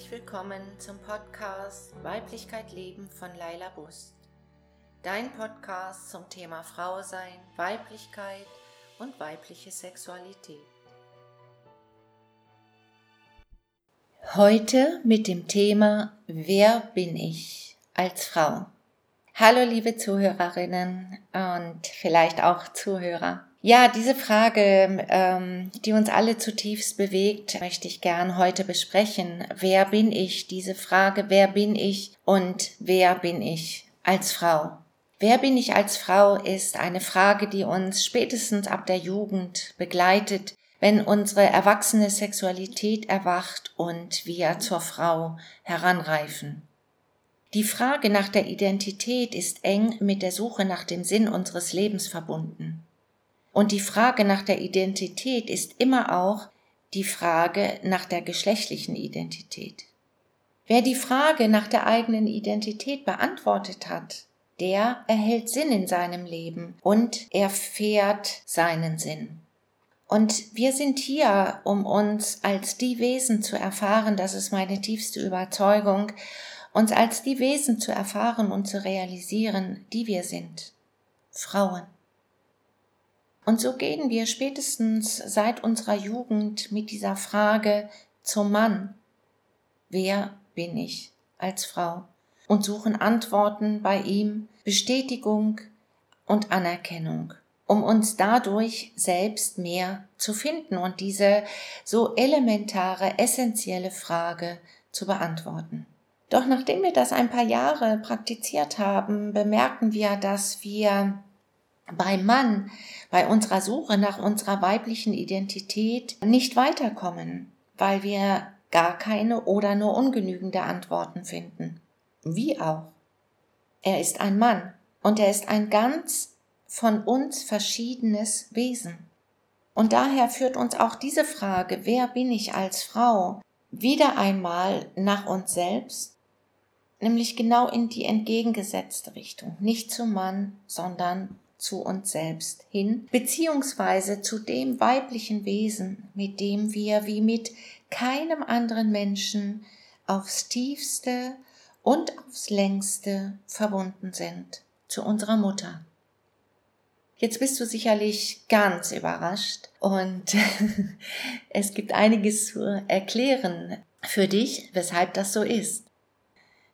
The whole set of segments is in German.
herzlich willkommen zum Podcast Weiblichkeit Leben von Laila Bust. Dein Podcast zum Thema Frau sein, Weiblichkeit und weibliche Sexualität. Heute mit dem Thema Wer bin ich als Frau? Hallo liebe Zuhörerinnen und vielleicht auch Zuhörer. Ja, diese Frage, ähm, die uns alle zutiefst bewegt, möchte ich gern heute besprechen. Wer bin ich? Diese Frage, wer bin ich und wer bin ich als Frau? Wer bin ich als Frau ist eine Frage, die uns spätestens ab der Jugend begleitet, wenn unsere erwachsene Sexualität erwacht und wir zur Frau heranreifen. Die Frage nach der Identität ist eng mit der Suche nach dem Sinn unseres Lebens verbunden. Und die Frage nach der Identität ist immer auch die Frage nach der geschlechtlichen Identität. Wer die Frage nach der eigenen Identität beantwortet hat, der erhält Sinn in seinem Leben und erfährt seinen Sinn. Und wir sind hier, um uns als die Wesen zu erfahren, das ist meine tiefste Überzeugung, uns als die Wesen zu erfahren und zu realisieren, die wir sind. Frauen. Und so gehen wir spätestens seit unserer Jugend mit dieser Frage zum Mann. Wer bin ich als Frau? Und suchen Antworten bei ihm, Bestätigung und Anerkennung, um uns dadurch selbst mehr zu finden und diese so elementare, essentielle Frage zu beantworten. Doch nachdem wir das ein paar Jahre praktiziert haben, bemerken wir, dass wir beim Mann, bei unserer Suche nach unserer weiblichen Identität nicht weiterkommen, weil wir gar keine oder nur ungenügende Antworten finden. Wie auch. Er ist ein Mann und er ist ein ganz von uns verschiedenes Wesen. Und daher führt uns auch diese Frage, wer bin ich als Frau, wieder einmal nach uns selbst, nämlich genau in die entgegengesetzte Richtung, nicht zum Mann, sondern zu uns selbst hin, beziehungsweise zu dem weiblichen Wesen, mit dem wir wie mit keinem anderen Menschen aufs tiefste und aufs längste verbunden sind, zu unserer Mutter. Jetzt bist du sicherlich ganz überrascht und es gibt einiges zu erklären für dich, weshalb das so ist.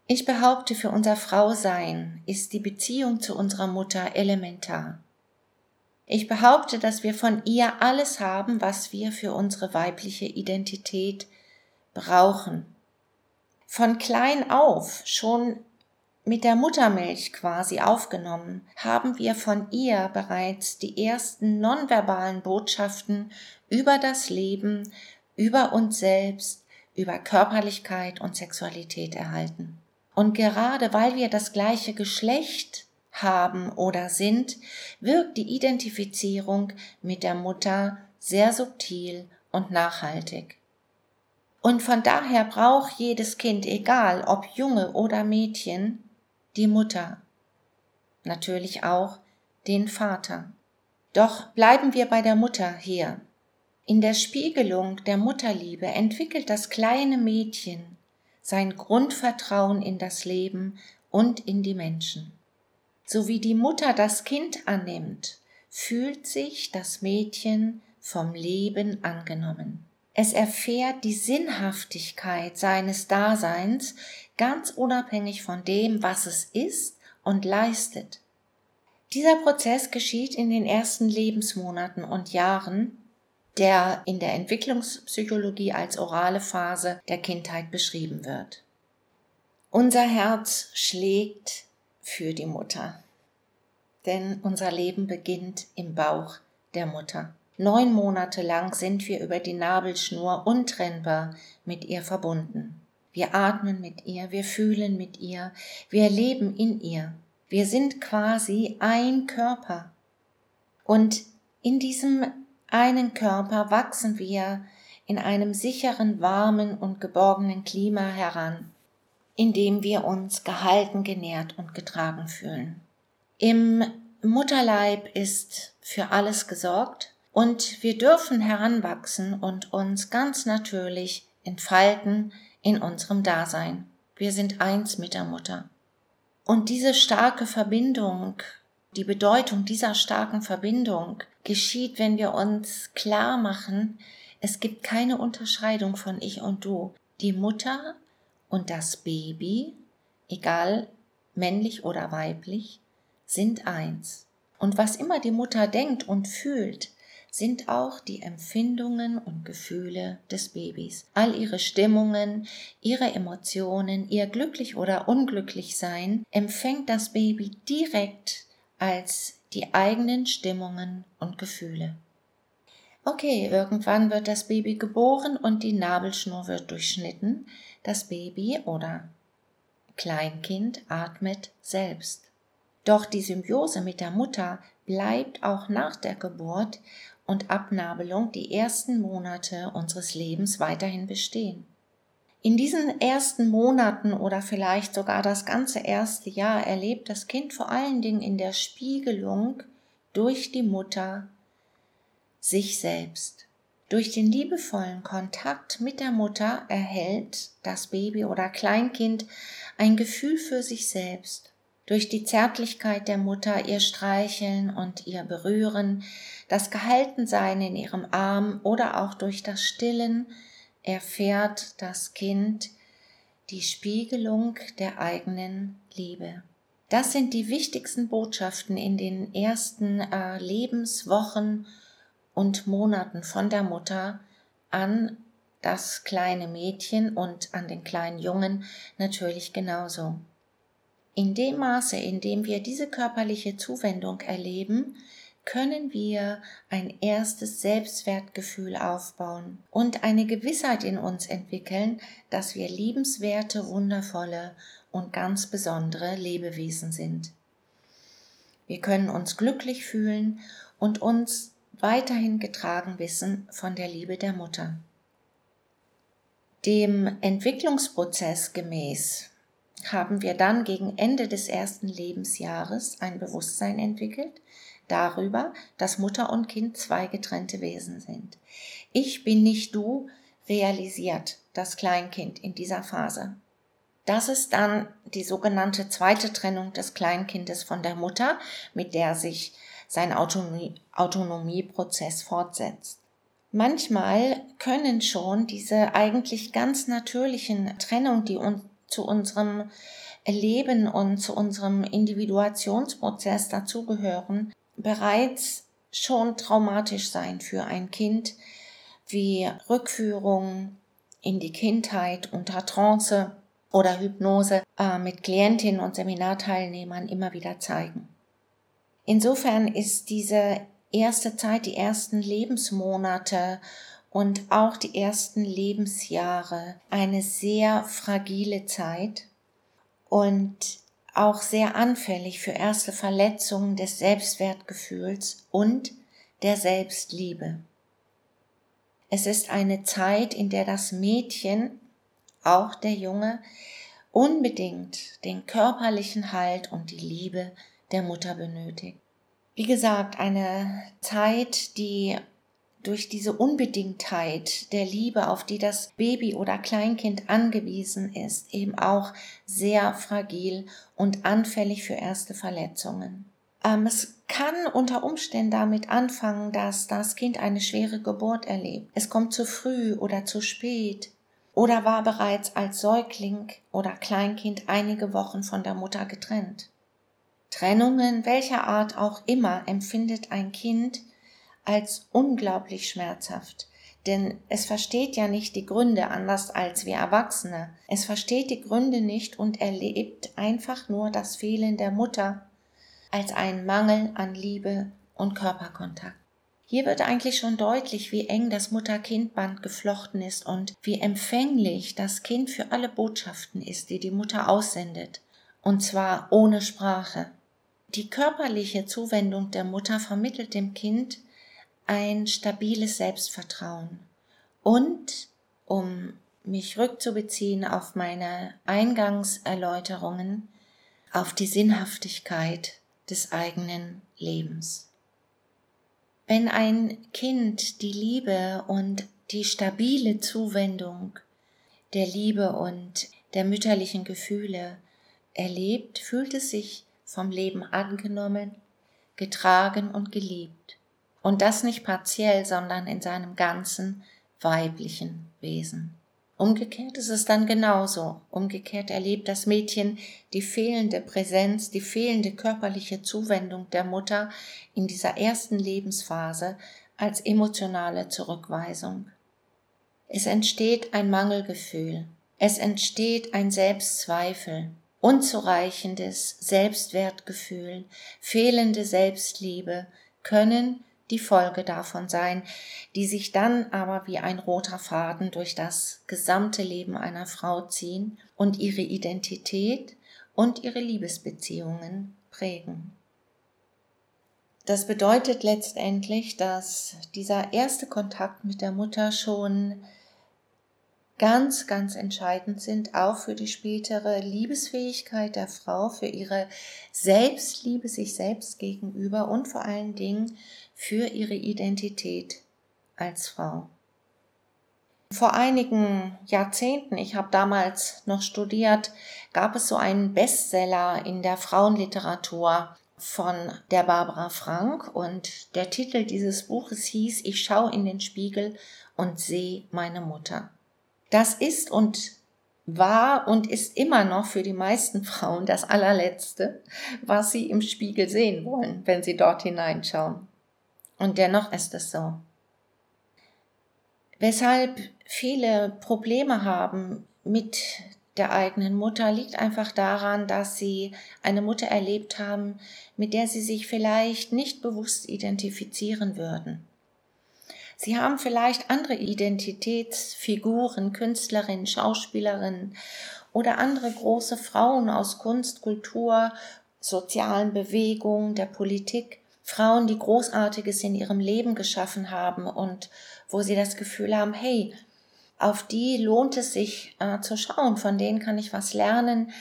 Ich behaupte, für unser Frausein ist die Beziehung zu unserer Mutter elementar. Ich behaupte, dass wir von ihr alles haben, was wir für unsere weibliche Identität brauchen. Von klein auf, schon mit der Muttermilch quasi aufgenommen, haben wir von ihr bereits die ersten nonverbalen Botschaften über das Leben, über uns selbst, über Körperlichkeit und Sexualität erhalten. Und gerade weil wir das gleiche Geschlecht haben oder sind, wirkt die Identifizierung mit der Mutter sehr subtil und nachhaltig. Und von daher braucht jedes Kind, egal ob Junge oder Mädchen, die Mutter. Natürlich auch den Vater. Doch bleiben wir bei der Mutter hier. In der Spiegelung der Mutterliebe entwickelt das kleine Mädchen sein Grundvertrauen in das Leben und in die Menschen. So wie die Mutter das Kind annimmt, fühlt sich das Mädchen vom Leben angenommen. Es erfährt die Sinnhaftigkeit seines Daseins ganz unabhängig von dem, was es ist und leistet. Dieser Prozess geschieht in den ersten Lebensmonaten und Jahren der in der Entwicklungspsychologie als orale Phase der Kindheit beschrieben wird. Unser Herz schlägt für die Mutter, denn unser Leben beginnt im Bauch der Mutter. Neun Monate lang sind wir über die Nabelschnur untrennbar mit ihr verbunden. Wir atmen mit ihr, wir fühlen mit ihr, wir leben in ihr. Wir sind quasi ein Körper. Und in diesem einen Körper wachsen wir in einem sicheren, warmen und geborgenen Klima heran, in dem wir uns gehalten, genährt und getragen fühlen. Im Mutterleib ist für alles gesorgt und wir dürfen heranwachsen und uns ganz natürlich entfalten in unserem Dasein. Wir sind eins mit der Mutter. Und diese starke Verbindung, die Bedeutung dieser starken Verbindung geschieht, wenn wir uns klar machen, es gibt keine Unterscheidung von ich und du. Die Mutter und das Baby, egal männlich oder weiblich, sind eins. Und was immer die Mutter denkt und fühlt, sind auch die Empfindungen und Gefühle des Babys. All ihre Stimmungen, ihre Emotionen, ihr glücklich oder unglücklich sein empfängt das Baby direkt als die eigenen Stimmungen und Gefühle. Okay, irgendwann wird das Baby geboren und die Nabelschnur wird durchschnitten. Das Baby oder Kleinkind atmet selbst. Doch die Symbiose mit der Mutter bleibt auch nach der Geburt und Abnabelung die ersten Monate unseres Lebens weiterhin bestehen. In diesen ersten Monaten oder vielleicht sogar das ganze erste Jahr erlebt das Kind vor allen Dingen in der Spiegelung durch die Mutter sich selbst. Durch den liebevollen Kontakt mit der Mutter erhält das Baby oder Kleinkind ein Gefühl für sich selbst. Durch die Zärtlichkeit der Mutter, ihr Streicheln und ihr Berühren, das Gehaltensein in ihrem Arm oder auch durch das Stillen erfährt das Kind die Spiegelung der eigenen Liebe. Das sind die wichtigsten Botschaften in den ersten äh, Lebenswochen und Monaten von der Mutter an das kleine Mädchen und an den kleinen Jungen natürlich genauso. In dem Maße, in dem wir diese körperliche Zuwendung erleben, können wir ein erstes Selbstwertgefühl aufbauen und eine Gewissheit in uns entwickeln, dass wir liebenswerte, wundervolle und ganz besondere Lebewesen sind. Wir können uns glücklich fühlen und uns weiterhin getragen wissen von der Liebe der Mutter. Dem Entwicklungsprozess gemäß haben wir dann gegen Ende des ersten Lebensjahres ein Bewusstsein entwickelt, darüber, dass Mutter und Kind zwei getrennte Wesen sind. Ich bin nicht du realisiert das Kleinkind in dieser Phase. Das ist dann die sogenannte zweite Trennung des Kleinkindes von der Mutter, mit der sich sein Autonomie, Autonomieprozess fortsetzt. Manchmal können schon diese eigentlich ganz natürlichen Trennung, die uns zu unserem Leben und zu unserem Individuationsprozess dazugehören, bereits schon traumatisch sein für ein Kind, wie Rückführung in die Kindheit unter Trance oder Hypnose äh, mit Klientinnen und Seminarteilnehmern immer wieder zeigen. Insofern ist diese erste Zeit, die ersten Lebensmonate und auch die ersten Lebensjahre eine sehr fragile Zeit und auch sehr anfällig für erste Verletzungen des Selbstwertgefühls und der Selbstliebe. Es ist eine Zeit, in der das Mädchen, auch der Junge, unbedingt den körperlichen Halt und die Liebe der Mutter benötigt. Wie gesagt, eine Zeit, die durch diese Unbedingtheit der Liebe, auf die das Baby oder Kleinkind angewiesen ist, eben auch sehr fragil und anfällig für erste Verletzungen. Ähm, es kann unter Umständen damit anfangen, dass das Kind eine schwere Geburt erlebt. Es kommt zu früh oder zu spät oder war bereits als Säugling oder Kleinkind einige Wochen von der Mutter getrennt. Trennungen welcher Art auch immer empfindet ein Kind als unglaublich schmerzhaft. Denn es versteht ja nicht die Gründe anders als wir Erwachsene. Es versteht die Gründe nicht und erlebt einfach nur das Fehlen der Mutter als einen Mangel an Liebe und Körperkontakt. Hier wird eigentlich schon deutlich, wie eng das Mutter-Kind-Band geflochten ist und wie empfänglich das Kind für alle Botschaften ist, die die Mutter aussendet. Und zwar ohne Sprache. Die körperliche Zuwendung der Mutter vermittelt dem Kind ein stabiles Selbstvertrauen. Und um mich rückzubeziehen auf meine Eingangserläuterungen, auf die Sinnhaftigkeit des eigenen Lebens. Wenn ein Kind die Liebe und die stabile Zuwendung der Liebe und der mütterlichen Gefühle erlebt, fühlt es sich vom Leben angenommen, getragen und geliebt. Und das nicht partiell, sondern in seinem ganzen weiblichen Wesen. Umgekehrt ist es dann genauso. Umgekehrt erlebt das Mädchen die fehlende Präsenz, die fehlende körperliche Zuwendung der Mutter in dieser ersten Lebensphase als emotionale Zurückweisung. Es entsteht ein Mangelgefühl, es entsteht ein Selbstzweifel, unzureichendes Selbstwertgefühl, fehlende Selbstliebe können die Folge davon sein, die sich dann aber wie ein roter Faden durch das gesamte Leben einer Frau ziehen und ihre Identität und ihre Liebesbeziehungen prägen. Das bedeutet letztendlich, dass dieser erste Kontakt mit der Mutter schon ganz, ganz entscheidend sind, auch für die spätere Liebesfähigkeit der Frau, für ihre Selbstliebe sich selbst gegenüber und vor allen Dingen für ihre Identität als Frau. Vor einigen Jahrzehnten, ich habe damals noch studiert, gab es so einen Bestseller in der Frauenliteratur von der Barbara Frank und der Titel dieses Buches hieß Ich schaue in den Spiegel und sehe meine Mutter. Das ist und war und ist immer noch für die meisten Frauen das allerletzte, was sie im Spiegel sehen wollen, wenn sie dort hineinschauen. Und dennoch ist es so. Weshalb viele Probleme haben mit der eigenen Mutter liegt einfach daran, dass sie eine Mutter erlebt haben, mit der sie sich vielleicht nicht bewusst identifizieren würden. Sie haben vielleicht andere Identitätsfiguren, Künstlerinnen, Schauspielerinnen oder andere große Frauen aus Kunst, Kultur, sozialen Bewegungen, der Politik, Frauen, die Großartiges in ihrem Leben geschaffen haben und wo sie das Gefühl haben, hey, auf die lohnt es sich äh, zu schauen, von denen kann ich was lernen,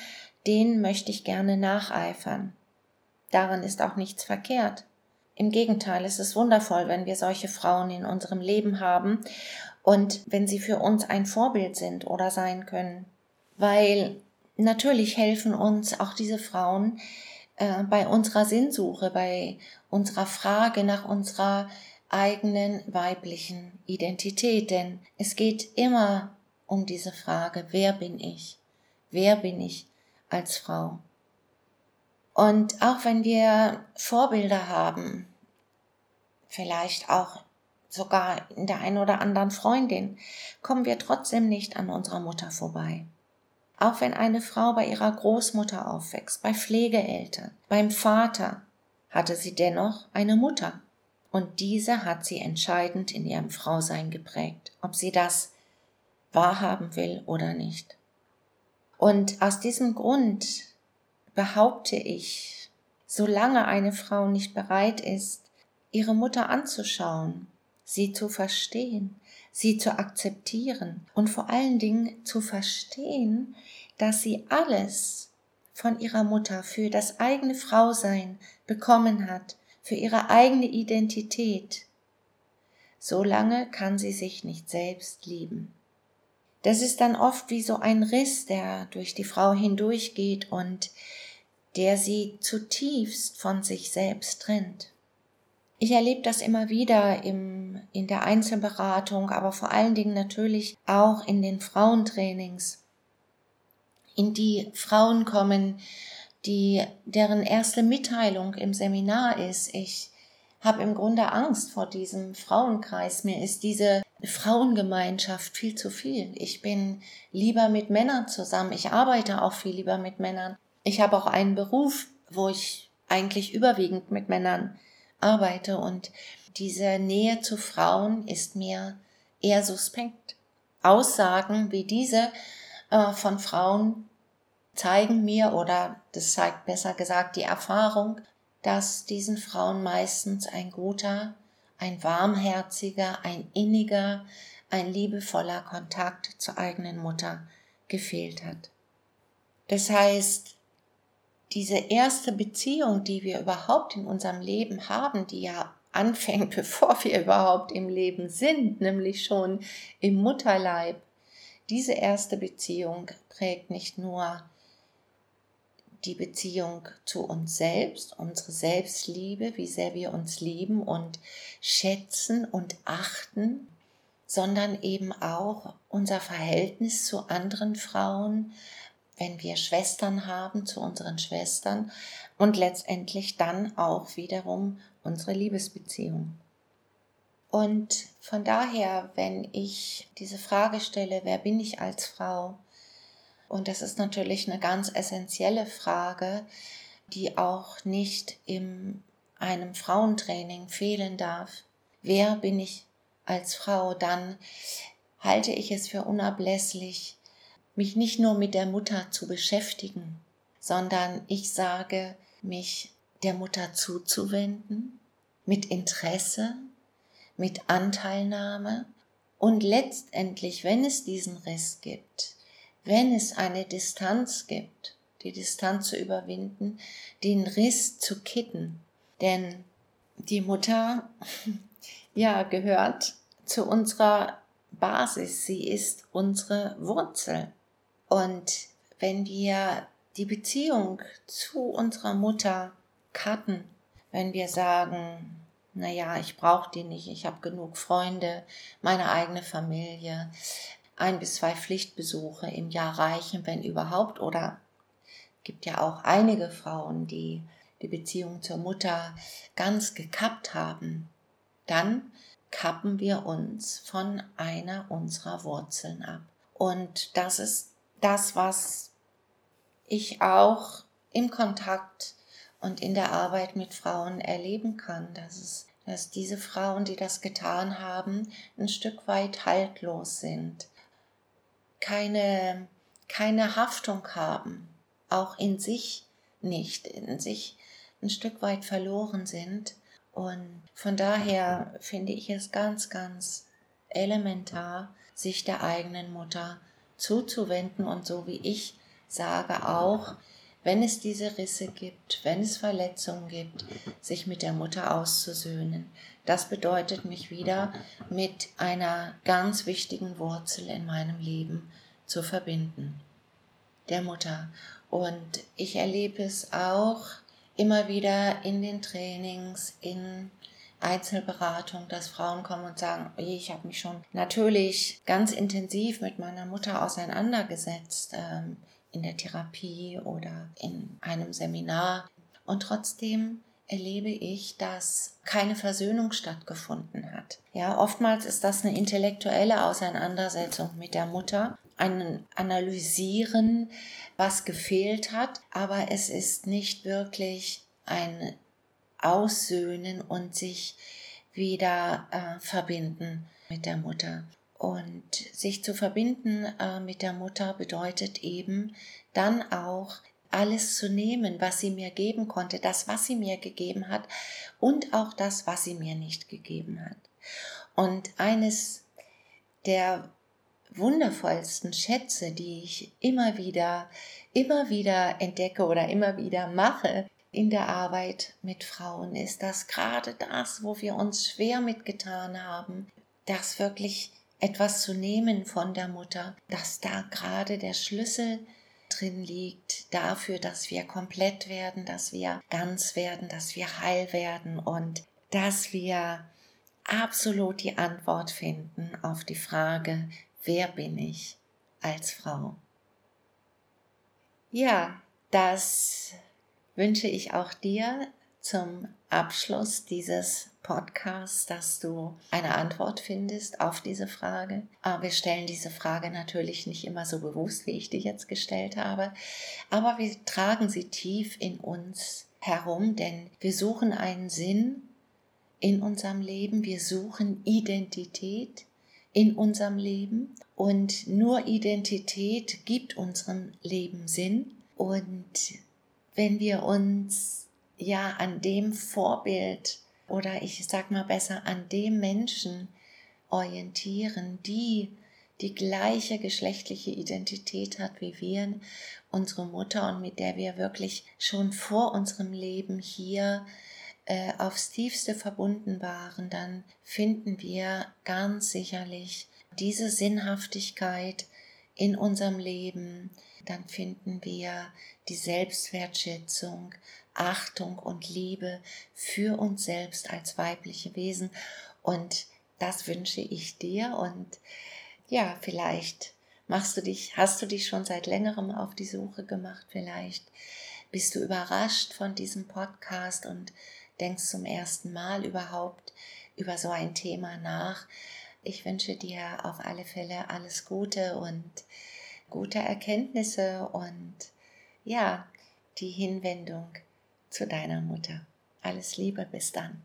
denen möchte ich gerne nacheifern. Darin ist auch nichts verkehrt. Im Gegenteil, es ist wundervoll, wenn wir solche Frauen in unserem Leben haben und wenn sie für uns ein Vorbild sind oder sein können. Weil natürlich helfen uns auch diese Frauen äh, bei unserer Sinnsuche, bei unserer Frage nach unserer eigenen weiblichen Identität. Denn es geht immer um diese Frage, wer bin ich? Wer bin ich als Frau? Und auch wenn wir Vorbilder haben, vielleicht auch sogar in der einen oder anderen Freundin, kommen wir trotzdem nicht an unserer Mutter vorbei. Auch wenn eine Frau bei ihrer Großmutter aufwächst, bei Pflegeeltern, beim Vater, hatte sie dennoch eine Mutter. Und diese hat sie entscheidend in ihrem Frausein geprägt, ob sie das wahrhaben will oder nicht. Und aus diesem Grund behaupte ich, solange eine Frau nicht bereit ist, ihre Mutter anzuschauen, sie zu verstehen, sie zu akzeptieren und vor allen Dingen zu verstehen, dass sie alles von ihrer Mutter für das eigene Frausein bekommen hat, für ihre eigene Identität, solange kann sie sich nicht selbst lieben. Das ist dann oft wie so ein Riss, der durch die Frau hindurchgeht und der sie zutiefst von sich selbst trennt. Ich erlebe das immer wieder im, in der Einzelberatung, aber vor allen Dingen natürlich auch in den Frauentrainings, in die Frauen kommen, die, deren erste Mitteilung im Seminar ist, ich habe im Grunde Angst vor diesem Frauenkreis. Mir ist diese Frauengemeinschaft viel zu viel. Ich bin lieber mit Männern zusammen. Ich arbeite auch viel lieber mit Männern. Ich habe auch einen Beruf, wo ich eigentlich überwiegend mit Männern arbeite und diese Nähe zu Frauen ist mir eher suspekt. Aussagen wie diese äh, von Frauen zeigen mir oder das zeigt besser gesagt die Erfahrung, dass diesen Frauen meistens ein guter, ein warmherziger, ein inniger, ein liebevoller Kontakt zur eigenen Mutter gefehlt hat. Das heißt, diese erste Beziehung, die wir überhaupt in unserem Leben haben, die ja anfängt, bevor wir überhaupt im Leben sind, nämlich schon im Mutterleib, diese erste Beziehung prägt nicht nur die Beziehung zu uns selbst, unsere Selbstliebe, wie sehr wir uns lieben und schätzen und achten, sondern eben auch unser Verhältnis zu anderen Frauen, wenn wir Schwestern haben, zu unseren Schwestern und letztendlich dann auch wiederum unsere Liebesbeziehung. Und von daher, wenn ich diese Frage stelle, wer bin ich als Frau? Und das ist natürlich eine ganz essentielle Frage, die auch nicht in einem Frauentraining fehlen darf. Wer bin ich als Frau? Dann halte ich es für unablässig, mich nicht nur mit der Mutter zu beschäftigen, sondern ich sage, mich der Mutter zuzuwenden, mit Interesse, mit Anteilnahme und letztendlich, wenn es diesen Riss gibt, wenn es eine Distanz gibt, die Distanz zu überwinden, den Riss zu kitten. Denn die Mutter, ja, gehört zu unserer Basis. Sie ist unsere Wurzel. Und wenn wir die Beziehung zu unserer Mutter cutten, wenn wir sagen, naja, ich brauche die nicht, ich habe genug Freunde, meine eigene Familie, ein bis zwei Pflichtbesuche im Jahr reichen, wenn überhaupt, oder gibt ja auch einige Frauen, die die Beziehung zur Mutter ganz gekappt haben, dann kappen wir uns von einer unserer Wurzeln ab. Und das ist das, was ich auch im Kontakt und in der Arbeit mit Frauen erleben kann, dass es dass diese Frauen, die das getan haben, ein Stück weit haltlos sind, keine, keine Haftung haben, auch in sich nicht, in sich ein Stück weit verloren sind. Und von daher finde ich es ganz, ganz elementar, sich der eigenen Mutter zuzuwenden und so wie ich sage auch, wenn es diese Risse gibt, wenn es Verletzungen gibt, sich mit der Mutter auszusöhnen. Das bedeutet mich wieder mit einer ganz wichtigen Wurzel in meinem Leben zu verbinden, der Mutter. Und ich erlebe es auch immer wieder in den Trainings, in Einzelberatung, dass Frauen kommen und sagen, ich habe mich schon natürlich ganz intensiv mit meiner Mutter auseinandergesetzt. Ähm, in der Therapie oder in einem Seminar. Und trotzdem erlebe ich, dass keine Versöhnung stattgefunden hat. Ja, oftmals ist das eine intellektuelle Auseinandersetzung mit der Mutter, ein Analysieren, was gefehlt hat, aber es ist nicht wirklich ein Aussöhnen und sich wieder äh, verbinden mit der Mutter. Und sich zu verbinden äh, mit der Mutter bedeutet eben dann auch alles zu nehmen, was sie mir geben konnte, das, was sie mir gegeben hat und auch das, was sie mir nicht gegeben hat. Und eines der wundervollsten Schätze, die ich immer wieder, immer wieder entdecke oder immer wieder mache in der Arbeit mit Frauen, ist, dass gerade das, wo wir uns schwer mitgetan haben, das wirklich etwas zu nehmen von der Mutter, dass da gerade der Schlüssel drin liegt dafür, dass wir komplett werden, dass wir ganz werden, dass wir heil werden und dass wir absolut die Antwort finden auf die Frage, wer bin ich als Frau? Ja, das wünsche ich auch dir zum Abschluss dieses Podcasts, dass du eine Antwort findest auf diese Frage. Aber wir stellen diese Frage natürlich nicht immer so bewusst, wie ich die jetzt gestellt habe, aber wir tragen sie tief in uns herum, denn wir suchen einen Sinn in unserem Leben, wir suchen Identität in unserem Leben. Und nur Identität gibt unserem Leben Sinn. Und wenn wir uns ja an dem Vorbild oder ich sag mal besser an dem Menschen orientieren, die die gleiche geschlechtliche Identität hat wie wir, unsere Mutter und mit der wir wirklich schon vor unserem Leben hier äh, aufs tiefste verbunden waren, dann finden wir ganz sicherlich diese Sinnhaftigkeit in unserem Leben, dann finden wir die Selbstwertschätzung, Achtung und Liebe für uns selbst als weibliche Wesen. Und das wünsche ich dir. Und ja, vielleicht machst du dich, hast du dich schon seit längerem auf die Suche gemacht. Vielleicht bist du überrascht von diesem Podcast und denkst zum ersten Mal überhaupt über so ein Thema nach. Ich wünsche dir auf alle Fälle alles Gute und gute Erkenntnisse und ja, die Hinwendung zu deiner Mutter. Alles Liebe, bis dann.